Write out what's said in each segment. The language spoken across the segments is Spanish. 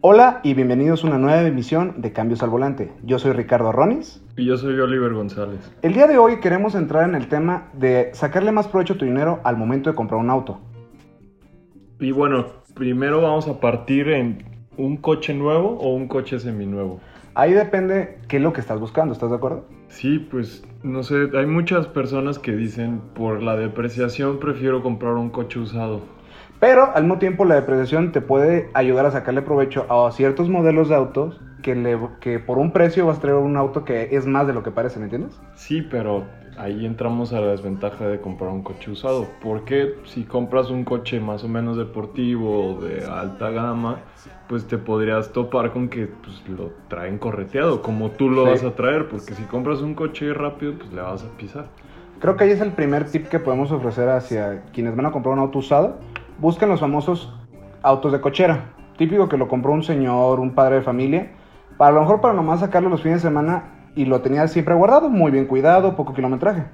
Hola y bienvenidos a una nueva emisión de Cambios al Volante. Yo soy Ricardo Ronis. Y yo soy Oliver González. El día de hoy queremos entrar en el tema de sacarle más provecho a tu dinero al momento de comprar un auto. Y bueno, primero vamos a partir en un coche nuevo o un coche seminuevo. Ahí depende qué es lo que estás buscando, ¿estás de acuerdo? Sí, pues no sé, hay muchas personas que dicen por la depreciación prefiero comprar un coche usado. Pero al mismo tiempo la depreciación te puede ayudar a sacarle provecho a ciertos modelos de autos que, le, que por un precio vas a traer un auto que es más de lo que parece, ¿me entiendes? Sí, pero ahí entramos a la desventaja de comprar un coche usado. Porque si compras un coche más o menos deportivo o de alta gama, pues te podrías topar con que pues, lo traen correteado, como tú lo Sí. vas a traer. Porque si compras un coche rápido, pues le vas a pisar. Creo que ahí es el primer tip que podemos ofrecer hacia quienes van a comprar un auto usado. Busquen los famosos autos de cochera. Típico que lo compró un señor, un padre de familia. Para lo mejor para nomás sacarlo los fines de semana y lo tenía siempre guardado, muy bien cuidado, poco kilometraje.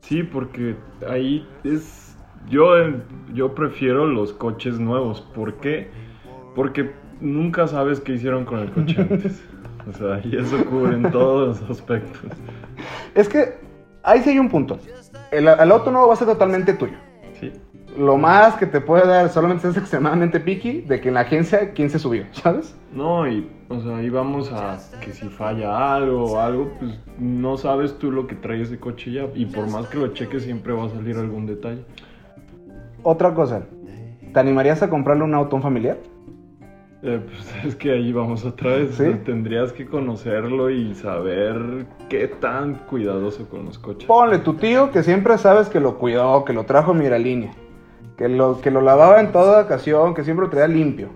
Sí, porque ahí es... Yo, yo prefiero los coches nuevos. ¿Por qué? Porque nunca sabes qué hicieron con el coche antes. O sea, y eso cubre en todos los aspectos. Es que ahí sí hay un punto. El, el auto nuevo va a ser totalmente tuyo. Lo más que te puede dar solamente es extremadamente picky de que en la agencia quién se subió, ¿sabes? No, y o sea, ahí vamos a que si falla algo o algo, pues no sabes tú lo que trae ese coche ya. Y por más que lo cheques, siempre va a salir algún detalle. Otra cosa, ¿te animarías a comprarle un auto a un familiar? Eh, pues es que ahí vamos otra vez. Tendrías que conocerlo y saber qué tan cuidadoso con los coches. Ponle tu tío que siempre sabes que lo cuidó, que lo trajo mira línea, que lo, que lo lavaba en toda ocasión, que siempre lo traía limpio.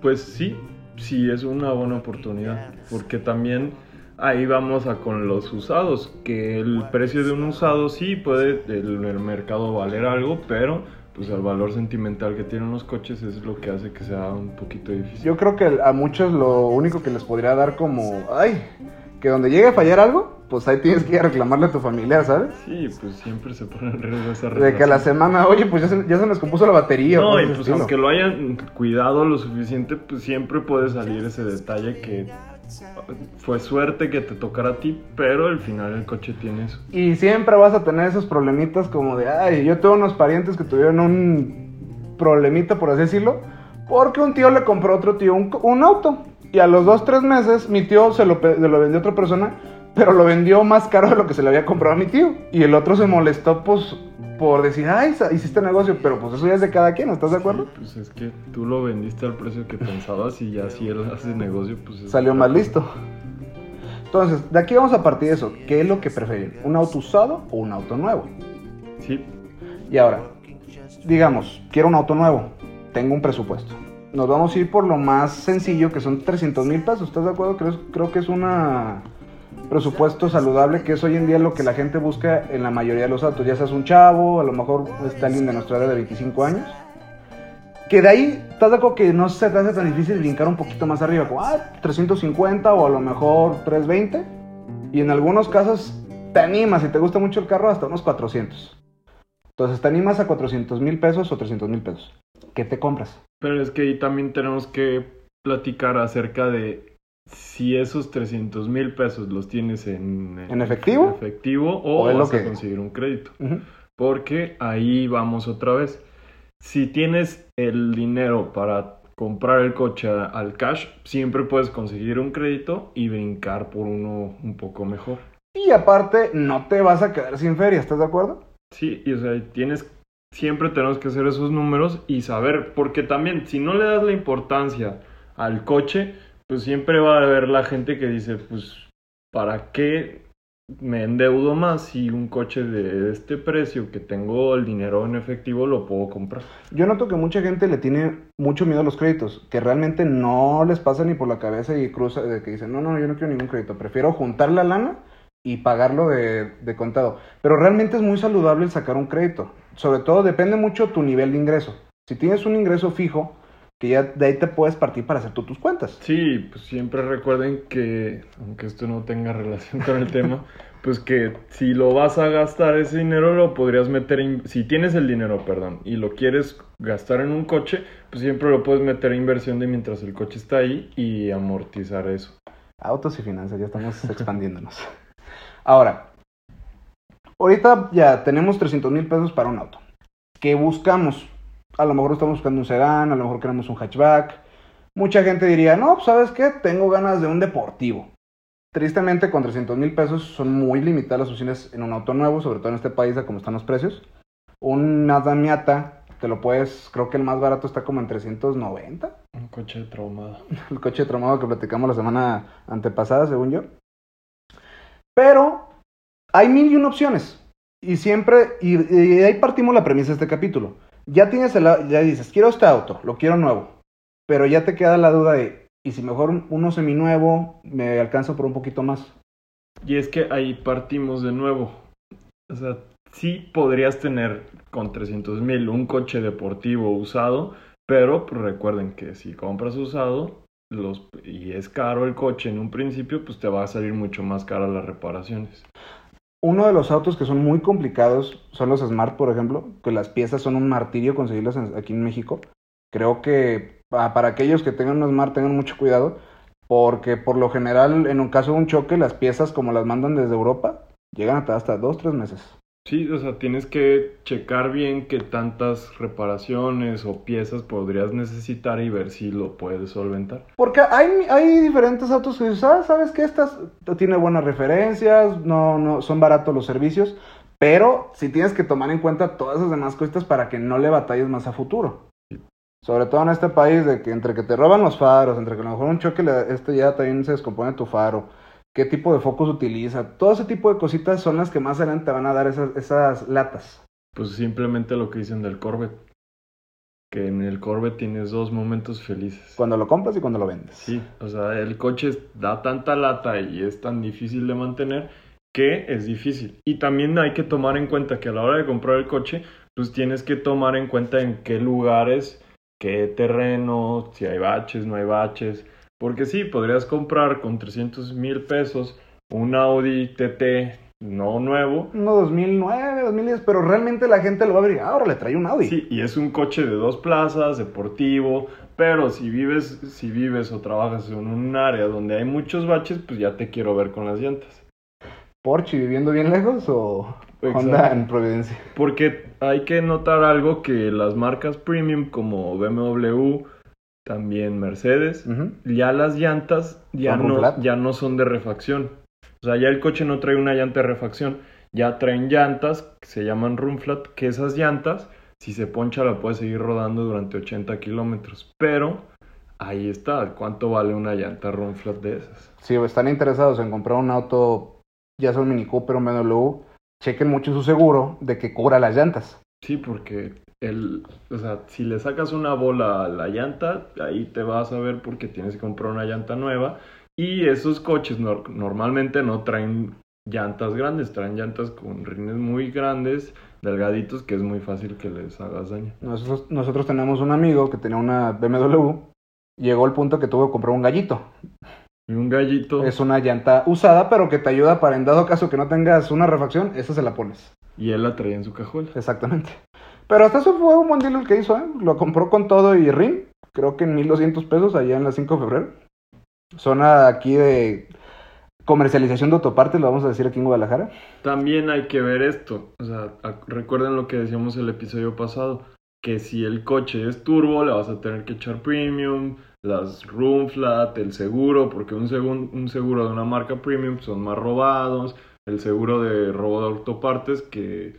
Pues sí, sí es una buena oportunidad, porque también ahí vamos a con los usados, que el precio de un usado sí puede el, el mercado valer algo, pero pues el valor sentimental que tienen los coches es lo que hace que sea un poquito difícil. Yo creo que a muchos lo único que les podría dar como, ay, que donde llegue a fallar algo, pues ahí tienes que ir a reclamarle a tu familiar, ¿sabes? Sí, pues siempre se pone en riesgo esa De que a la relación. semana, oye, pues ya se, ya se me descompuso la batería. No, y pues estilo. aunque lo hayan cuidado lo suficiente, pues siempre puede salir ese detalle que fue suerte que te tocara a ti, pero al final el coche tiene eso. Y siempre vas a tener esos problemitas como de, ay, yo tengo unos parientes que tuvieron un problemita, por así decirlo, porque un tío le compró a otro tío un, un auto. Y a los dos, tres meses, mi tío se lo, se lo vendió a otra persona, pero lo vendió más caro de lo que se le había comprado a mi tío. Y el otro se molestó, pues, por decir, ay, hiciste negocio, pero pues eso ya es de cada quien, ¿estás de acuerdo? Pues es que tú lo vendiste al precio que pensabas y ya si él hace negocio, pues es Salió más listo. Entonces, de aquí vamos a partir de eso. ¿Qué es lo que prefieren? ¿Un auto usado o un auto nuevo? Sí, Y ahora, digamos, quiero un auto nuevo, tengo un presupuesto. Nos vamos a ir por lo más sencillo, que son 300 mil pesos. ¿Estás de acuerdo? Creo, creo que es un presupuesto saludable, que es hoy en día lo que la gente busca en la mayoría de los autos. Ya seas un chavo, a lo mejor está alguien de nuestra edad de 25 años. Que de ahí, ¿estás de acuerdo que no se te hace tan difícil brincar un poquito más arriba? Como, ah, 350 o a lo mejor 320. Y en algunos casos te animas, si te gusta mucho el carro, hasta unos 400. Entonces te animas a 400 mil pesos o 300 mil pesos. ¿Qué te compras? pero es que ahí también tenemos que platicar acerca de si esos 300 mil pesos los tienes en, ¿En efectivo? en efectivo o, ¿O a que- conseguir un crédito. Porque ahí vamos otra vez. Si tienes el dinero para comprar el coche al cash, siempre puedes conseguir un crédito y brincar por uno un poco mejor. Y aparte, no te vas a quedar sin feria, ¿estás de acuerdo? Sí, y o sea, tienes, siempre tenemos que hacer esos números y saber, porque también si no le das la importancia al coche, pues siempre va a haber la gente que dice, pues, ¿para qué me endeudo más si un coche de este precio que tengo el dinero en efectivo lo puedo comprar? Yo noto que mucha gente le tiene mucho miedo a los créditos, que realmente no les pasa ni por la cabeza y cruza de que dicen, no, no, yo no quiero ningún crédito, prefiero juntar la lana y pagarlo de, contado. Pero realmente es muy saludable el sacar un crédito. Sobre todo depende mucho tu nivel de ingreso. Si tienes un ingreso fijo, que ya de ahí te puedes partir para hacer tú tus cuentas. Sí, pues siempre recuerden que, aunque esto no tenga relación con el tema, pues que si lo vas a gastar ese dinero lo podrías meter, en, si tienes el dinero, perdón, y lo quieres gastar en un coche, pues siempre lo puedes meter en inversión de mientras el coche está ahí y amortizar eso. Autos y finanzas, ya estamos expandiéndonos. Ahora, ahorita ya tenemos 300 mil pesos para un auto. ¿Qué buscamos? A lo mejor estamos buscando un sedán, a lo mejor queremos un hatchback. Mucha gente diría, no, pues, ¿sabes qué? Tengo ganas de un deportivo. Tristemente, con 300 mil pesos son muy limitadas las opciones en un auto nuevo, sobre todo en este país, a como están los precios. Un Mazda Miata, te lo puedes, creo que el más barato está como en 390. Un coche de traumado. el coche de traumado que platicamos la semana antepasada, según yo. Pero hay mil y una opciones. Y siempre, y, ahí partimos la premisa de este capítulo. Ya tienes el, ya dices, quiero este auto, lo quiero nuevo. Pero ya te queda la duda de, y si mejor uno seminuevo, me alcanza por un poquito más. Y es que ahí partimos de nuevo. O sea, sí podrías tener con 300 mil un coche deportivo usado, pero pues, recuerden que si compras usado los, y es caro el coche en un principio, pues te va a salir mucho más caro las reparaciones. Uno de los autos que son muy complicados son los Smart, por ejemplo, que las piezas son un martirio conseguirlas aquí en México. Creo que para aquellos que tengan un Smart tengan mucho cuidado, porque por lo general en un caso de un choque las piezas como las mandan desde Europa llegan hasta, hasta dos, tres meses. Sí, o sea, tienes que checar bien qué tantas reparaciones o piezas podrías necesitar y ver si lo puedes solventar. Porque hay, hay diferentes autos que dices, ah, sabes que estas tiene buenas referencias, no, no, son baratos los servicios, pero si tienes que tomar en cuenta todas esas demás cosas para que no le batalles más a futuro. Sobre todo en este país, de que entre que te roban los faros, entre que a lo mejor un choque, este ya también se descompone tu faro, qué tipo de focos utiliza, todo ese tipo de cositas son las que más adelante te van a dar esas, esas latas. Pues simplemente lo que dicen del Corvette. Que en el Corvette tienes dos momentos felices. Cuando lo compras y cuando lo vendes. Sí, o sea, el coche da tanta lata y es tan difícil de mantener que es difícil. Y también hay que tomar en cuenta que a la hora de comprar el coche, pues tienes que tomar en cuenta en qué lugares qué terreno, si hay baches, no hay baches. Porque sí, podrías comprar con 300 mil pesos un Audi TT no nuevo. No 2009, 2010, pero realmente la gente lo va a ver ahora le trae un Audi. Sí, y es un coche de dos plazas, deportivo, pero si vives, si vives o trabajas en un área donde hay muchos baches, pues ya te quiero ver con las llantas. Porsche viviendo bien lejos o Honda en Providencia. Porque hay que notar algo que las marcas premium como BMW, también Mercedes, ya las llantas ya no, ya no son de refacción. O sea, ya el coche no trae una llanta de refacción, ya traen llantas que se llaman Rumflat, que esas llantas, si se poncha, la puedes seguir rodando durante 80 kilómetros. Pero ahí está, ¿cuánto vale una llanta Rumflat de esas? Si están interesados en comprar un auto ya sea un Mini Cooper o un BMW, chequen mucho su seguro de que cubra las llantas. Sí, porque el, o sea, si le sacas una bola a la llanta, ahí te vas a ver porque tienes que comprar una llanta nueva. Y esos coches normalmente no traen llantas grandes, traen llantas con rines muy grandes, delgaditos, que es muy fácil que les hagas daño. Nosotros, nosotros tenemos un amigo que tenía una BMW, llegó al punto que tuvo que comprar un gallito. Y un gallito. Es una llanta usada, pero que te ayuda para en dado caso que no tengas una refacción, esa se la pones. Y él la traía en su cajuela. Exactamente. Pero hasta eso fue un buen deal el que hizo, ¿eh? Lo compró con todo y ring. Creo que en 1200 pesos allá en la 5 de febrero. Zona aquí de comercialización de autopartes, lo vamos a decir aquí en Guadalajara. También hay que ver esto. O sea, recuerden lo que decíamos el episodio pasado. Que si el coche es turbo, le vas a tener que echar premium las room flat, el seguro, porque un, un seguro de una marca premium son más robados, el seguro de robo de autopartes, que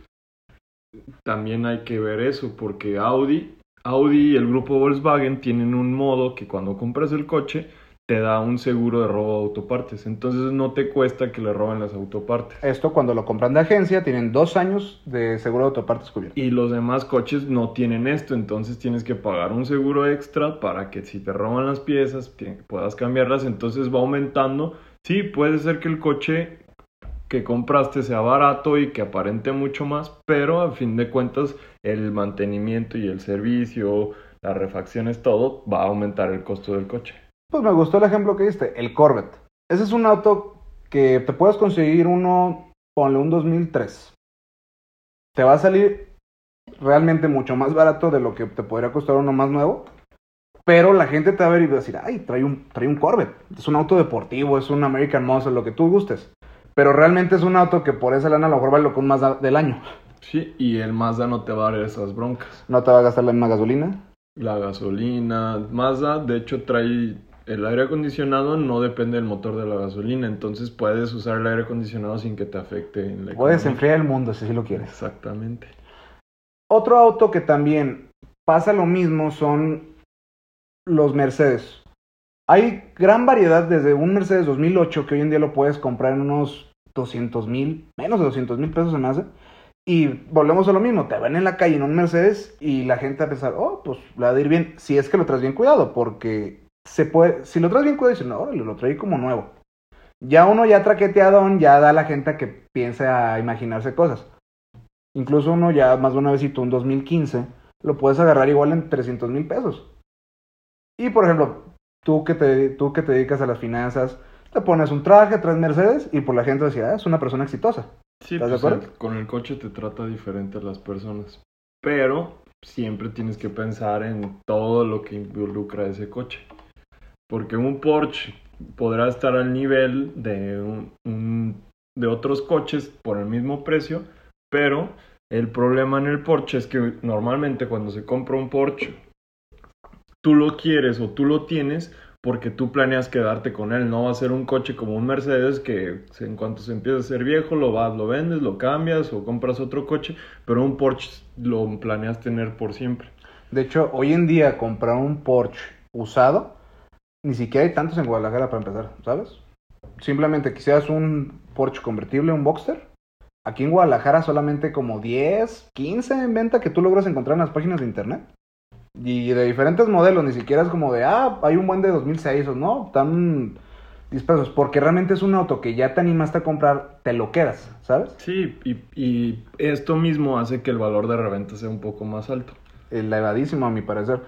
también hay que ver eso, porque Audi, Audi y el grupo Volkswagen tienen un modo que cuando compras el coche, te da un seguro de robo de autopartes. Entonces no te cuesta que le roben las autopartes. Esto cuando lo compran de agencia tienen dos años de seguro de autopartes cubierto. Y los demás coches no tienen esto, entonces tienes que pagar un seguro extra para que si te roban las piezas puedas cambiarlas. Entonces va aumentando. Sí, puede ser que el coche que compraste sea barato y que aparente mucho más, pero a fin de cuentas el mantenimiento y el servicio, las refacciones, todo va a aumentar el costo del coche. Pues me gustó el ejemplo que diste, el Corvette. Ese es un auto que te puedes conseguir uno ponle un 2003. Te va a salir realmente mucho más barato de lo que te podría costar uno más nuevo. Pero la gente te va a ver y va a decir, ay, trae un, trae un Corvette. Es un auto deportivo, es un American Muscle, lo que tú gustes. Pero realmente es un auto que por esa lana a lo mejor vale lo que un Mazda del año. Sí, y el Mazda no te va a dar esas broncas. No te va a gastar la misma gasolina. La gasolina, Mazda, de hecho, trae el aire acondicionado, no depende del motor de la gasolina, entonces puedes usar el aire acondicionado sin que te afecte en la Puedes economía. enfriar el mundo si así lo quieres. Exactamente. Otro auto que también pasa lo mismo son los Mercedes. Hay gran variedad desde un Mercedes 2008 que hoy en día lo puedes comprar en unos 200 mil, menos de 200 mil pesos se me hace. Y volvemos a lo mismo, te ven en la calle en un Mercedes y la gente va a pensar, oh, pues la de ir bien, si es que lo traes bien cuidado, porque se puede, si lo traes bien cuidado, dicen, no, lo trae como nuevo. Ya uno ya traqueteado, ya da a la gente a que piense a imaginarse cosas. Incluso uno ya más de una vez citó un 2015, lo puedes agarrar igual en 300 mil pesos. Y por ejemplo, tú que, te, tú que te dedicas a las finanzas, te pones un traje, traes Mercedes y por la gente decía, ah, es una persona exitosa. Sí, ¿Estás de pues, acuerdo? el- con el coche te trata diferente a las personas. Pero siempre tienes que pensar en todo lo que involucra ese coche. Porque un Porsche podrá estar al nivel de, un- un- de otros coches por el mismo precio, pero el problema en el Porsche es que normalmente cuando se compra un Porsche, tú lo quieres o tú lo tienes porque tú planeas quedarte con él. No va a ser un coche como un Mercedes que en cuanto se empieza a ser viejo lo vas, lo vendes, lo cambias o compras otro coche, pero un Porsche lo planeas tener por siempre. De hecho, hoy en día comprar un Porsche usado, ni siquiera hay tantos en Guadalajara para empezar, ¿sabes? Simplemente quisieras un Porsche convertible, un Boxster. Aquí en Guadalajara solamente como 10, 15 en venta que tú logras encontrar en las páginas de internet. Y de diferentes modelos, ni siquiera es como de, ah, hay un buen de 2006 o no, tan dispersos. Porque realmente es un auto que ya te animaste a comprar, te lo quedas, ¿sabes? Sí, y, y esto mismo hace que el valor de reventa sea un poco más alto. elevadísimo a mi parecer.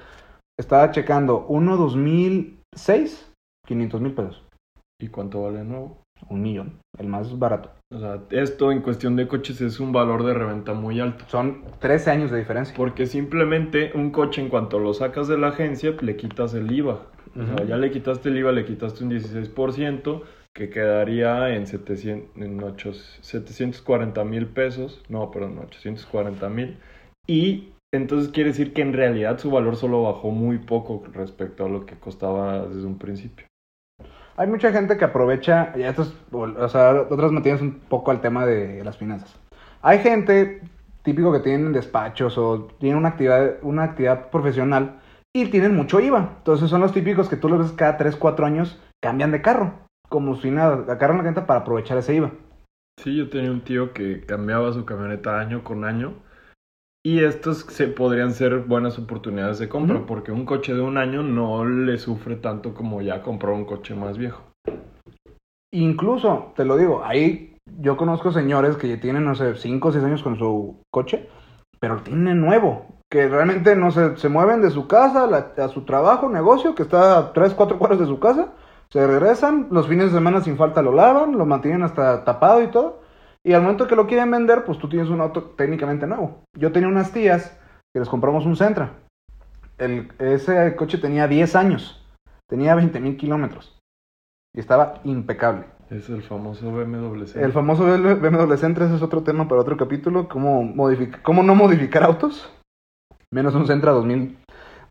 Estaba checando uno 2006, 500 mil pesos. ¿Y cuánto vale de nuevo? Un millón, el más barato. O sea, esto en cuestión de coches es un valor de reventa muy alto. Son 13 años de diferencia. Porque simplemente un coche en cuanto lo sacas de la agencia, le quitas el IVA. O sea, ya le quitaste el IVA, le quitaste un 16%, que quedaría en, 700, en ocho- 740 mil pesos. No, perdón, 840 mil. Y entonces quiere decir que en realidad su valor solo bajó muy poco respecto a lo que costaba desde un principio. Hay mucha gente que aprovecha, y esto es, o sea, otras materias un poco al tema de las finanzas. Hay gente típico que tienen despachos o tienen una actividad, una actividad profesional y tienen mucho IVA. Entonces son los típicos que tú los ves cada 3, 4 años cambian de carro. Como si nada, agarran la gente para aprovechar ese IVA. Sí, yo tenía un tío que cambiaba su camioneta año con año. Y estos se podrían ser buenas oportunidades de compra, Ujú. porque un coche de un año no le sufre tanto como ya comprar un coche más viejo. Incluso, te lo digo, ahí yo conozco señores que ya tienen, no sé, 5 o 6 años con su coche, pero tienen nuevo. Que realmente, no sé, se mueven de su casa a, la- a su trabajo, negocio, que está a 3, 4 cuadras de su casa, se regresan, los fines de semana sin falta lo lavan, lo mantienen hasta tapado y todo. Y al momento que lo quieren vender, pues tú tienes un auto técnicamente nuevo. Yo tenía unas tías que les compramos un Sentra. El, ese coche tenía 10 años, tenía 20 mil kilómetros y estaba impecable. Es el famoso BMW. El famoso BMW Sentra, ese es otro tema para otro capítulo, cómo, modific- cómo no modificar autos. Menos un Sentra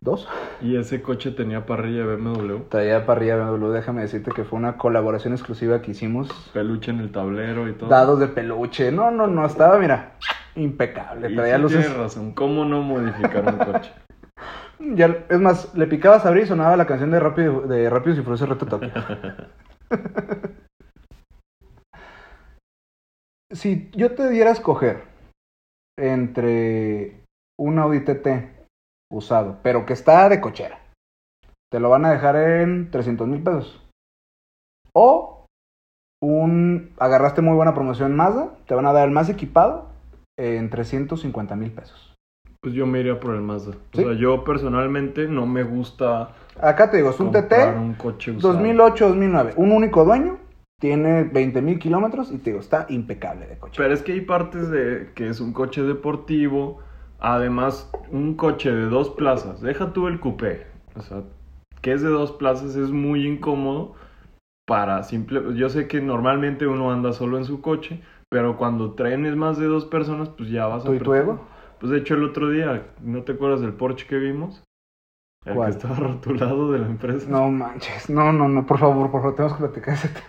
2002. Y ese coche tenía parrilla BMW, Traía parrilla BMW, déjame decirte que fue una colaboración exclusiva que hicimos. peluche en el tablero y todo. Dados de peluche, no, no, no, estaba, mira, impecable. Y Traía sí luces. tienes razón, ¿cómo no modificar un coche? Ya, es más, le picabas a abrir y sonaba la canción de Rápido, de Rápidos y Furiosos Reto Tokio. si yo te diera a escoger entre un Audi TT usado, pero que está de cochera, te lo van a dejar en 300 mil pesos. O un agarraste muy buena promoción Mazda, te van a dar el más equipado en 350 mil pesos. Pues yo me iría por el Mazda. ¿Sí? O sea, yo personalmente no me gusta Acá te digo, es un TT un coche usado. 2008-2009, un único dueño, tiene 20 mil kilómetros y te digo, está impecable de coche. Pero es que hay partes de que es un coche deportivo, además un coche de dos plazas, deja tú el coupé, o sea, que es de dos plazas es muy incómodo para simple, yo sé que normalmente uno anda solo en su coche, pero cuando traen más de dos personas, pues ya vas a... ¿Tú y tu ego? Pues de hecho el otro día, ¿no te acuerdas del Porsche que vimos? El ¿Cuál? que estaba rotulado de la empresa. No manches, no, no, no, por favor, por favor, tenemos que platicar ese tema.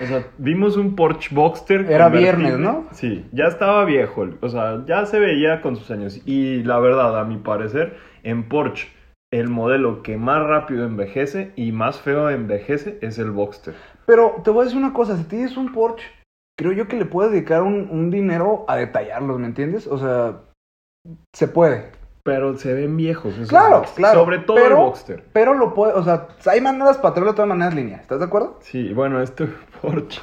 O sea, vimos un Porsche Boxster. Era viernes, ¿no? Sí, ya estaba viejo. O sea, ya se veía con sus años. Y la verdad, a mi parecer, en Porsche, el modelo que más rápido envejece y más feo envejece es el Boxster. Pero te voy a decir una cosa, si tienes un Porsche, creo yo que le puedes dedicar un, un dinero a detallarlos, ¿me entiendes? O sea, se puede. Pero se ven viejos. esos Claro, claro, Sobre todo pero- el Boxster. Pero lo puede, o sea, hay maneras para de todas maneras línea, ¿estás de acuerdo? Sí, bueno, este Porsche.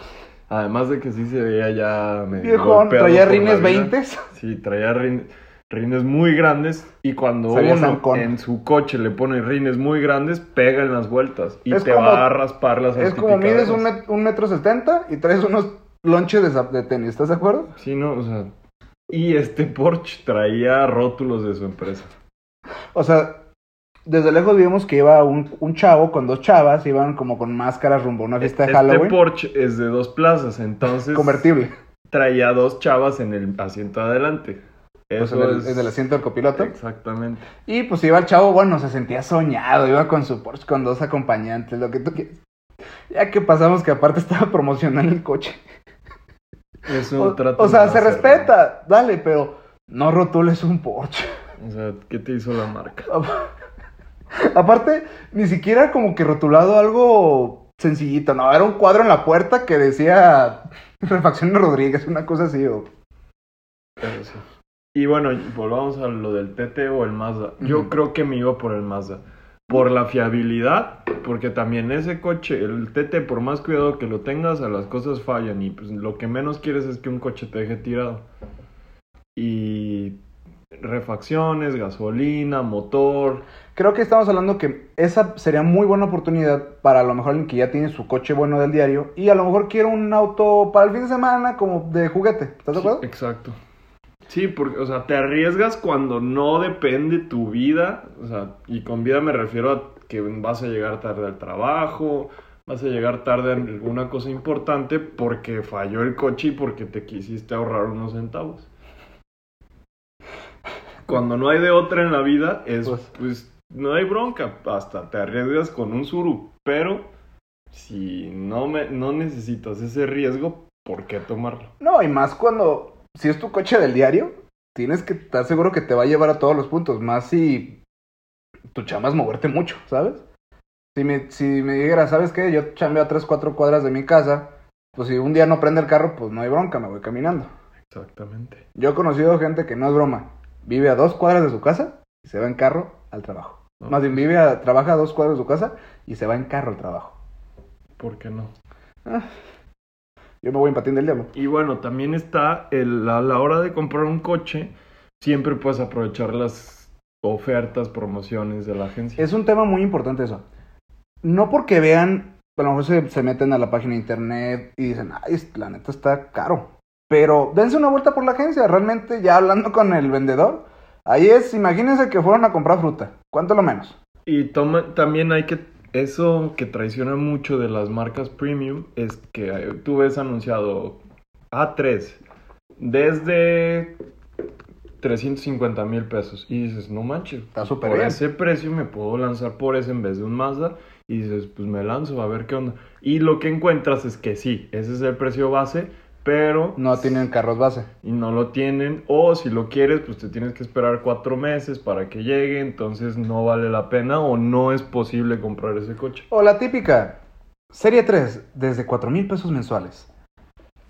Además de que sí se veía ya medio Viejón, traía rines vida. 20. Sí, traía rin- rines muy grandes y cuando uno en su coche le pone rines muy grandes, pega en las vueltas y Es te como- va a raspar las Es como mides un, salpicaderas. met- un metro setenta y traes unos lonches de, de tenis, ¿estás de acuerdo? Sí, no, o sea... Y este Porsche traía rótulos de su empresa. O sea, desde lejos vimos que iba un, un chavo con dos chavas, iban como con máscaras rumbo a una fiesta de Este Halloween. Porsche es de dos plazas, entonces Convertible. traía dos chavas en el asiento adelante. Pues Eso en el, es... en el asiento del copiloto. Exactamente. Y pues iba el chavo, bueno, se sentía soñado, iba con su Porsche con dos acompañantes, lo que tú quieras. Ya que pasamos que aparte estaba promocionando el coche. Eso O, tratan o sea, se hacerlo. respeta, dale, pero no rotules un Porsche. O sea, ¿qué te hizo la marca? Aparte, ni siquiera como que rotulado algo sencillito, no, era un cuadro en la puerta que decía Refacciones Rodríguez, una cosa así, o... Y bueno, volvamos a lo del TT o el Mazda. Yo creo que me iba por el Mazda. Por la fiabilidad, porque también ese coche, el TT, por más cuidado que lo tengas, a las cosas fallan y pues lo que menos quieres es que un coche te deje tirado. Y refacciones, gasolina, motor. Creo que estamos hablando que esa sería muy buena oportunidad para a lo mejor alguien que ya tiene su coche bueno del diario y a lo mejor quiere un auto para el fin de semana como de juguete, ¿estás de acuerdo? Sí, exacto. Sí, porque, o sea, te arriesgas cuando no depende tu vida. O sea, y con vida me refiero a que vas a llegar tarde al trabajo, vas a llegar tarde en alguna cosa importante porque falló el coche y porque te quisiste ahorrar unos centavos. Cuando no hay de otra en la vida, es Pues- pues no hay bronca, hasta te arriesgas con un suru, pero si no me no necesitas ese riesgo, ¿por qué tomarlo? No, y más cuando, si es tu coche del diario, tienes que estar seguro que te va a llevar a todos los puntos, más si tu chamba es moverte mucho, ¿sabes? Si me, si me dijera, ¿sabes qué? Yo chambeo a 3, 4 cuadras de mi casa, pues si un día no prende el carro, pues no hay bronca, me voy caminando. Exactamente. Yo he conocido gente que no es broma, vive a dos cuadras de su casa y se va en carro al trabajo. No. Más bien vive a, trabaja a dos cuadras de su casa y se va en carro al trabajo. ¿Por qué no? Yo me voy en patín del diablo. Y bueno, también está el, a la hora de comprar un coche, siempre puedes aprovechar las ofertas, promociones de la agencia. Es un tema muy importante eso. No porque vean, a lo mejor se, se meten a la página de internet y dicen, ay, la neta está caro. Pero dense una vuelta por la agencia, realmente ya hablando con el vendedor. Ahí es, imagínense que fueron a comprar fruta. ¿Cuánto lo menos? Y toma, también hay que, eso que traiciona mucho de las marcas premium es que eh, tú ves anunciado A3 desde 350 mil pesos y dices, no manches, Está súper por bien. ese precio me puedo lanzar por ese en vez de un Mazda y dices, pues me lanzo a ver qué onda. Y lo que encuentras es que sí, ese es el precio base, pero No tienen carros base. y no lo tienen o si lo quieres pues te tienes que esperar cuatro meses para que llegue entonces no vale la pena o no es posible comprar ese coche O la típica, Serie 3, desde 4 mil pesos mensuales.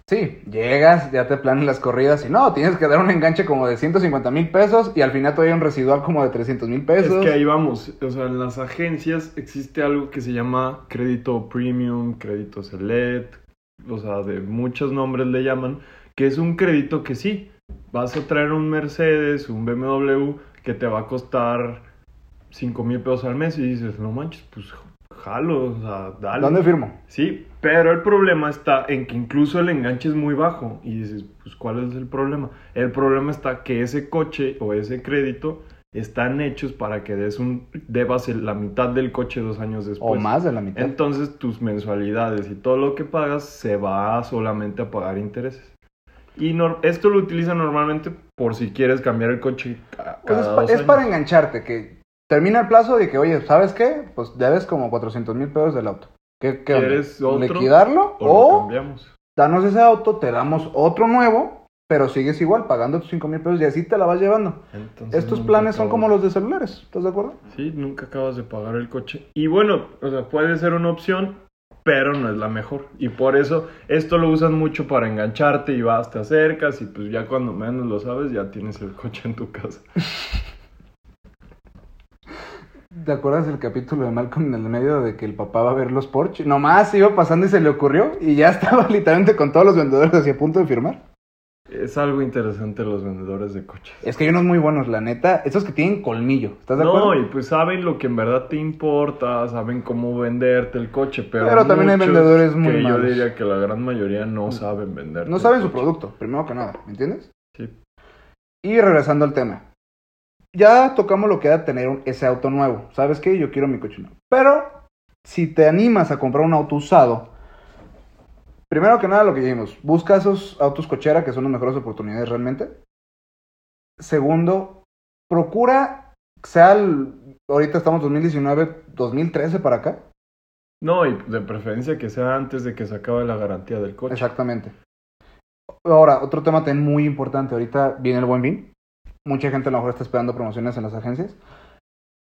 Sí, llegas, ya te planean las corridas y no, tienes que dar un enganche como de 150 mil pesos y al final todavía un residual como de 300 mil pesos. es que ahí vamos o sea en las agencias existe algo que se llama crédito premium crédito select o sea de muchos nombres le llaman que es un crédito que sí vas a traer un Mercedes un BMW que te va a costar 5 mil pesos al mes y dices no manches pues jalo, o sea, dale. ¿Dónde firmo? Sí, pero el problema está en que incluso el enganche es muy bajo. Y dices, pues, ¿cuál es el problema? El problema está que ese coche o ese crédito están hechos para que des un, debas la mitad del coche dos años después. O más de la mitad. Entonces tus mensualidades y todo lo que pagas se va solamente a pagar intereses. Y esto lo utilizan normalmente por si quieres cambiar el coche Pues es, para engancharte, que termina el plazo de que, oye, ¿sabes qué? Pues debes como 400 mil pesos del auto. ¿Qué, qué? ¿Quieres otro? ¿Liquidarlo? O O cambiamos. danos ese auto, te damos otro nuevo, pero sigues igual pagando tus 5 mil pesos y así te la vas llevando. Entonces, Estos planes son como los de celulares, ¿estás de acuerdo? Sí, nunca acabas de pagar el coche. Y bueno, o sea, puede ser una opción, pero no es la mejor. Y por eso esto lo usan mucho para engancharte y vas, te acercas y pues ya cuando menos lo sabes ya tienes el coche en tu casa. ¿Te acuerdas del capítulo de Malcolm en el medio de que el papá va a ver los Porsche? Nomás iba pasando y se le ocurrió y ya estaba literalmente con todos los vendedores así a punto de firmar. Es algo interesante los vendedores de coches. Es que hay unos muy buenos, la neta. Esos que tienen colmillo, ¿estás de acuerdo? No, y pues saben lo que en verdad te importa, saben cómo venderte el coche, pero, Pero también hay vendedores muy que yo malos. diría que la gran mayoría no saben vender. No saben su producto, primero que nada, ¿me entiendes? Sí. Y regresando al tema. Ya tocamos lo que era tener un- ese auto nuevo. ¿Sabes qué? Yo quiero mi coche nuevo. Pero si te animas a comprar un auto usado, primero que nada lo que dijimos, busca esos autos cochera que son las mejores oportunidades realmente. Segundo, procura, sea el, ahorita estamos 2019, 2013 para acá. No, y de preferencia que sea antes de que se acabe la garantía del coche. Exactamente. Ahora, otro tema también muy importante. Ahorita viene el buen fin. Mucha gente a lo mejor está esperando promociones en las agencias.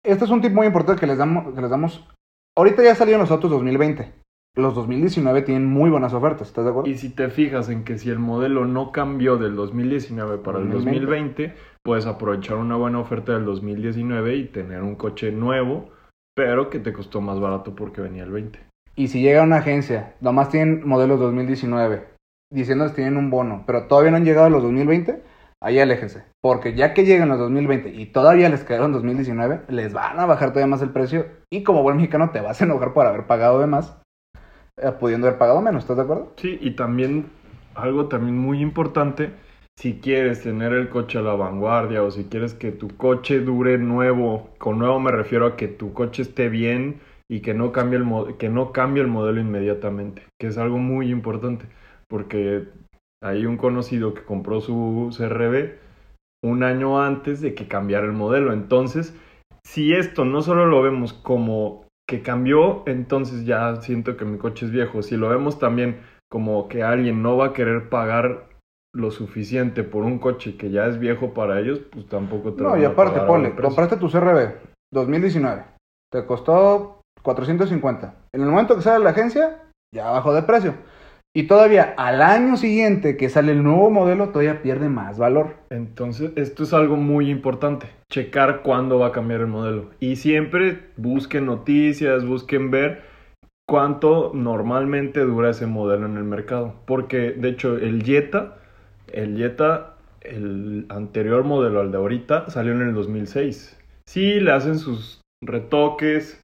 Este es un tip muy importante que les damos. Que les damos. Ahorita ya salieron los autos 2020. Los 2019 tienen muy buenas ofertas. ¿Estás de acuerdo? Y si te fijas en que si el modelo no cambió del 2019 para el 2020. 2020, puedes aprovechar una buena oferta del 2019 y tener un coche nuevo, pero que te costó más barato porque venía el 20. Y si llega una agencia, nomás tienen modelos 2019, diciendo que tienen un bono, pero todavía no han llegado a los 2020, ahí aléjense. Porque ya que llegan los 2020 y todavía les quedaron 2019, les van a bajar todavía más el precio. Y como buen mexicano te vas a enojar por haber pagado de más, pudiendo haber pagado menos, ¿estás de acuerdo? Sí, y también algo también muy importante, si quieres tener el coche a la vanguardia o si quieres que tu coche dure nuevo, con nuevo me refiero a que tu coche esté bien y que no cambie el, que no cambie el modelo inmediatamente, que es algo muy importante, porque hay un conocido que compró su CRB un año antes de que cambiara el modelo, entonces si esto no solo lo vemos como que cambió, entonces ya siento que mi coche es viejo. Si lo vemos también como que alguien no va a querer pagar lo suficiente por un coche que ya es viejo para ellos, pues tampoco te No, van y aparte, ponle, compraste tu CRB 2019, te costó 450. En el momento que sale la agencia, ya bajó de precio. Y todavía al año siguiente que sale el nuevo modelo, todavía pierde más valor. Entonces, esto es algo muy importante, checar cuándo va a cambiar el modelo. Y siempre busquen noticias, busquen ver cuánto normalmente dura ese modelo en el mercado. Porque, de hecho, el Jetta, el Jetta, el anterior modelo al de ahorita, salió en el 2006. Sí, le hacen sus retoques.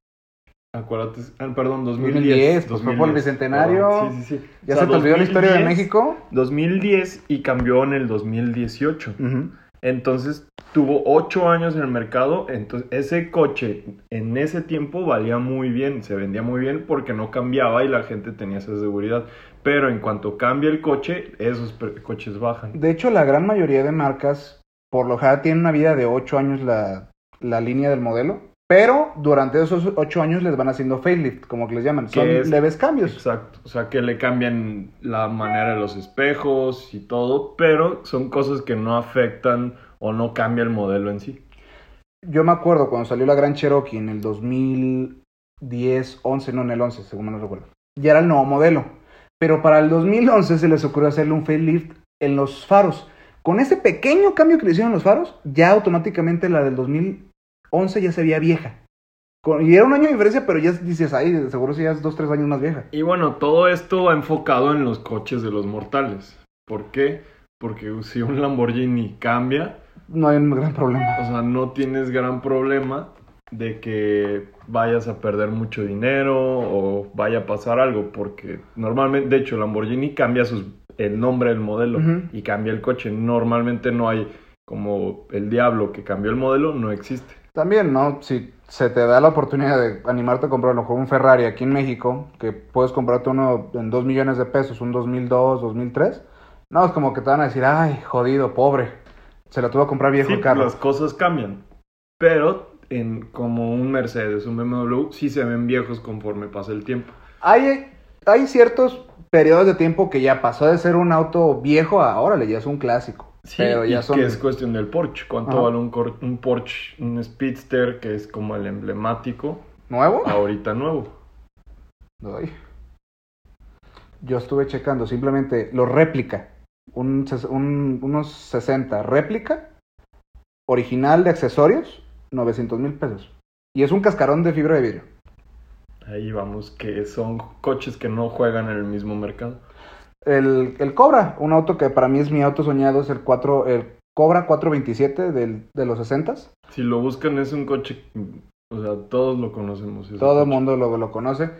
Acuérdate, ah, perdón, 2010. 2010, pues fue por el bicentenario. perdón, Sí, sí, sí. ¿Ya O sea, se te olvidó la historia de 2010, México? 2010 y cambió en el 2018. Ujú. Entonces tuvo ocho años en el mercado. Entonces ese coche en ese tiempo valía muy bien, se vendía muy bien porque no cambiaba y la gente tenía esa seguridad. Pero en cuanto cambia el coche, esos coches bajan. De hecho, la gran mayoría de marcas, por lo general, tienen una vida de 8 años la, la línea del modelo. Pero durante esos 8 años les van haciendo facelift, como que les llaman. Son es- leves cambios. Exacto. O sea que le cambian la manera de los espejos y todo, pero son cosas que no afectan o no cambia el modelo en sí. Yo me acuerdo cuando salió la Gran Cherokee en el 2010, 11, no en el 11, según no recuerdo. Ya era el nuevo modelo. Pero para el 2011 se les ocurrió hacerle un facelift en los faros. Con ese pequeño cambio que le hicieron los faros, ya automáticamente la del 2011 ya se veía vieja. Con- y era un año de diferencia, pero ya dices, ay, seguro si ya es dos, tres años más vieja. Y bueno, todo esto va enfocado en los coches de los mortales. ¿Por qué? Porque si un Lamborghini cambia, No hay un gran problema. o sea, no tienes gran problema. de que vayas a perder mucho dinero o vaya a pasar algo, porque normalmente, de hecho, Lamborghini cambia sus, el nombre del modelo y cambia el coche. Normalmente no hay como el diablo que cambió el modelo, no existe. También, ¿no? Si se te da la oportunidad de animarte a comprar a lo mejor un Ferrari aquí en México, que puedes comprarte uno en 2 millones de pesos, un 2002, 2003, no, es como que te van a decir, ay, jodido, pobre, se lo tuvo que comprar viejo Sí, el carro. las cosas cambian, pero en, como un Mercedes, un BMW, sí se ven viejos conforme pasa el tiempo. Hay, hay ciertos periodos de tiempo que ya pasó de ser un auto viejo a, órale, ya es un clásico. Sí, pero ya y son... que es cuestión del Porsche. ¿Cuánto Ajá. vale un, cor- un Porsche, un Speedster, que es como el emblemático, ¿Nuevo? ahorita nuevo? Yo estuve checando simplemente lo réplica. Un, ses- un- unos 60 réplica. Original de accesorios. 900 mil pesos. Y es un cascarón de fibra de vidrio. Ahí vamos, que son coches que no juegan en el mismo mercado. El, el Cobra, un auto que para mí es mi auto soñado, es el 4, el Cobra 427 del, de los 60s. Si lo buscan es un coche, o sea, todos lo conocemos. Todo el mundo lo, lo conoce.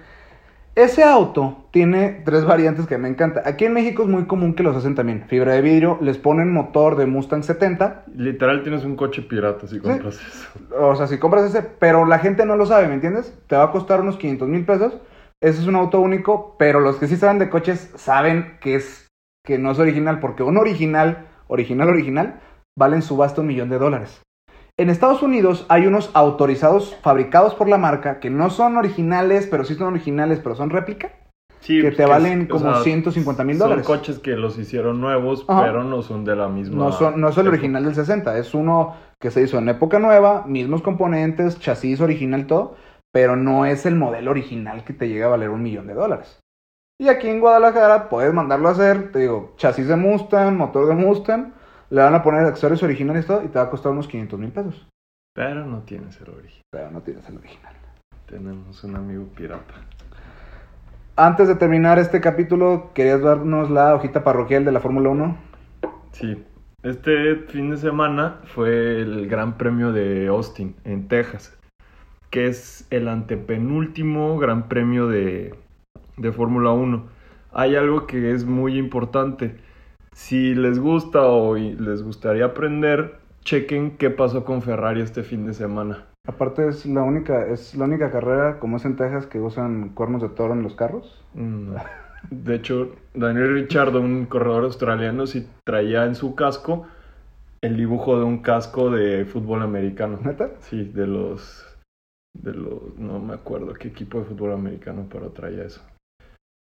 Ese auto tiene tres variantes que me encanta. Aquí en México es muy común que los hacen también. Fibra de vidrio, les ponen motor de Mustang 70. Literal tienes un coche pirata si compras eso. O sea, si compras ese, pero la gente no lo sabe, ¿me entiendes? Te va a costar unos 500 mil pesos. Ese es un auto único, pero los que sí saben de coches saben que es que no es original, porque un original, original, original, vale en subasta un millón de dólares. En Estados Unidos hay unos autorizados fabricados por la marca que no son originales, pero sí son originales, pero son réplica, Sí, que pues, te valen o como sea, 150 mil dólares. Son coches que los hicieron nuevos, Ajá. pero no son de la misma. No, son, no es el original del 60, es uno que se hizo en época nueva, mismos componentes, chasis original, todo, pero no es el modelo original que te llega a valer un millón de dólares. Y aquí en Guadalajara puedes mandarlo a hacer, te digo, chasis de Mustang, motor de Mustang, le van a poner accesorios originales y todo, y te va a costar unos 500 mil pesos. Pero no tienes el origen. Pero no tienes el original. Tenemos un amigo pirata. Antes de terminar este capítulo, ¿querías darnos la hojita parroquial de la Fórmula 1? Sí. Este fin de semana fue el Gran Premio de Austin, en Texas, que es el antepenúltimo Gran Premio de, de Fórmula 1. Hay algo que es muy importante. Si les gusta o les gustaría aprender, chequen qué pasó con Ferrari este fin de semana. Aparte es la única, es la única carrera, como es en Texas, que usan cuernos de toro en los carros. Mm, De hecho, Daniel Ricciardo, un corredor australiano, sí traía en su casco el dibujo de un casco de fútbol americano. ¿Neta? Sí, de los, de los, no me acuerdo qué equipo de fútbol americano, pero traía eso.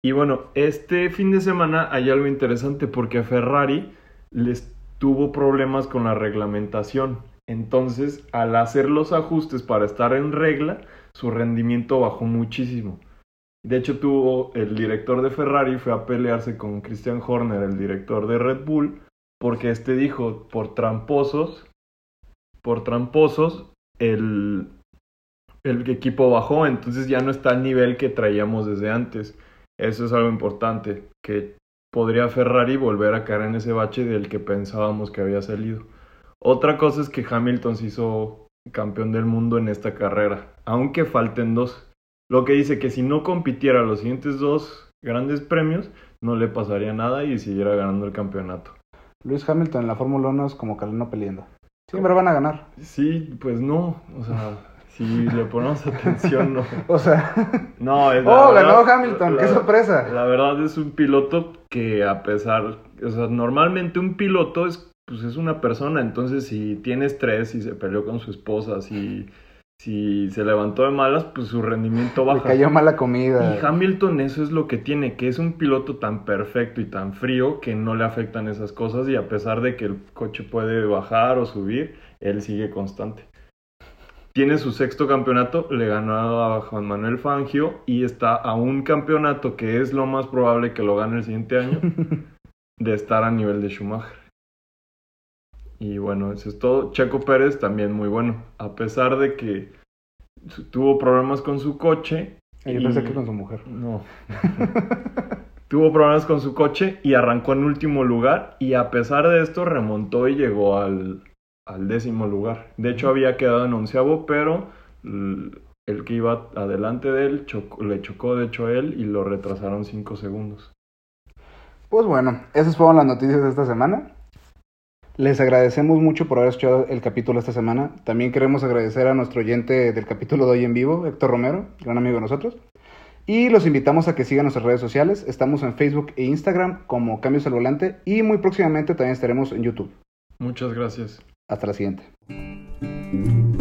Y bueno, este fin de semana hay algo interesante porque Ferrari les tuvo problemas con la reglamentación. Entonces, al hacer los ajustes para estar en regla, su rendimiento bajó muchísimo. De hecho, tuvo el director de Ferrari fue a pelearse con Christian Horner, el director de Red Bull, porque este dijo, por tramposos, por tramposos, el, el equipo bajó, entonces ya no está al nivel que traíamos desde antes. Eso es algo importante, que podría Ferrari volver a caer en ese bache del que pensábamos que había salido. Otra cosa es que Hamilton se hizo campeón del mundo en esta carrera, aunque falten dos. Lo que dice que si no compitiera los siguientes dos grandes premios, no le pasaría nada y siguiera ganando el campeonato. Luis Hamilton en la Fórmula 1 es como Caleno peleando. Siempre van a ganar. Sí, pues no, o sea, si le ponemos atención, no. O sea, No, es oh, verdad- ganó Hamilton, qué sorpresa. La verdad es un piloto que a pesar, o sea, normalmente un piloto es, pues es una persona, entonces si tiene estrés, si se peleó con su esposa, si, si se levantó de malas, pues su rendimiento Le baja. cayó mala comida. Y Hamilton eso es lo que tiene, que es un piloto tan perfecto y tan frío que no le afectan esas cosas y a pesar de que el coche puede bajar o subir, él sigue constante. Tiene su sexto campeonato, le ganó a Juan Manuel Fangio y está a un campeonato que es lo más probable que lo gane el siguiente año de estar a nivel de Schumacher. Y bueno, eso es todo. Checo Pérez también muy bueno, a pesar de que tuvo problemas con su coche, Yo pensé que con su mujer. no. Tuvo problemas con su coche y arrancó en último lugar y a pesar de esto remontó y llegó al, al décimo lugar. De hecho había quedado en onceavo, pero el que iba adelante de él le chocó de hecho a él y lo retrasaron 5 segundos. Pues bueno, esas fueron las noticias de esta semana. Les agradecemos mucho por haber escuchado el capítulo esta semana. También queremos agradecer a nuestro oyente del capítulo de hoy en vivo, Héctor Romero, gran amigo de nosotros. Y los invitamos a que sigan nuestras redes sociales. Estamos en Facebook e Instagram como Cambios al Volante y muy próximamente también estaremos en YouTube. Muchas gracias. Hasta la siguiente.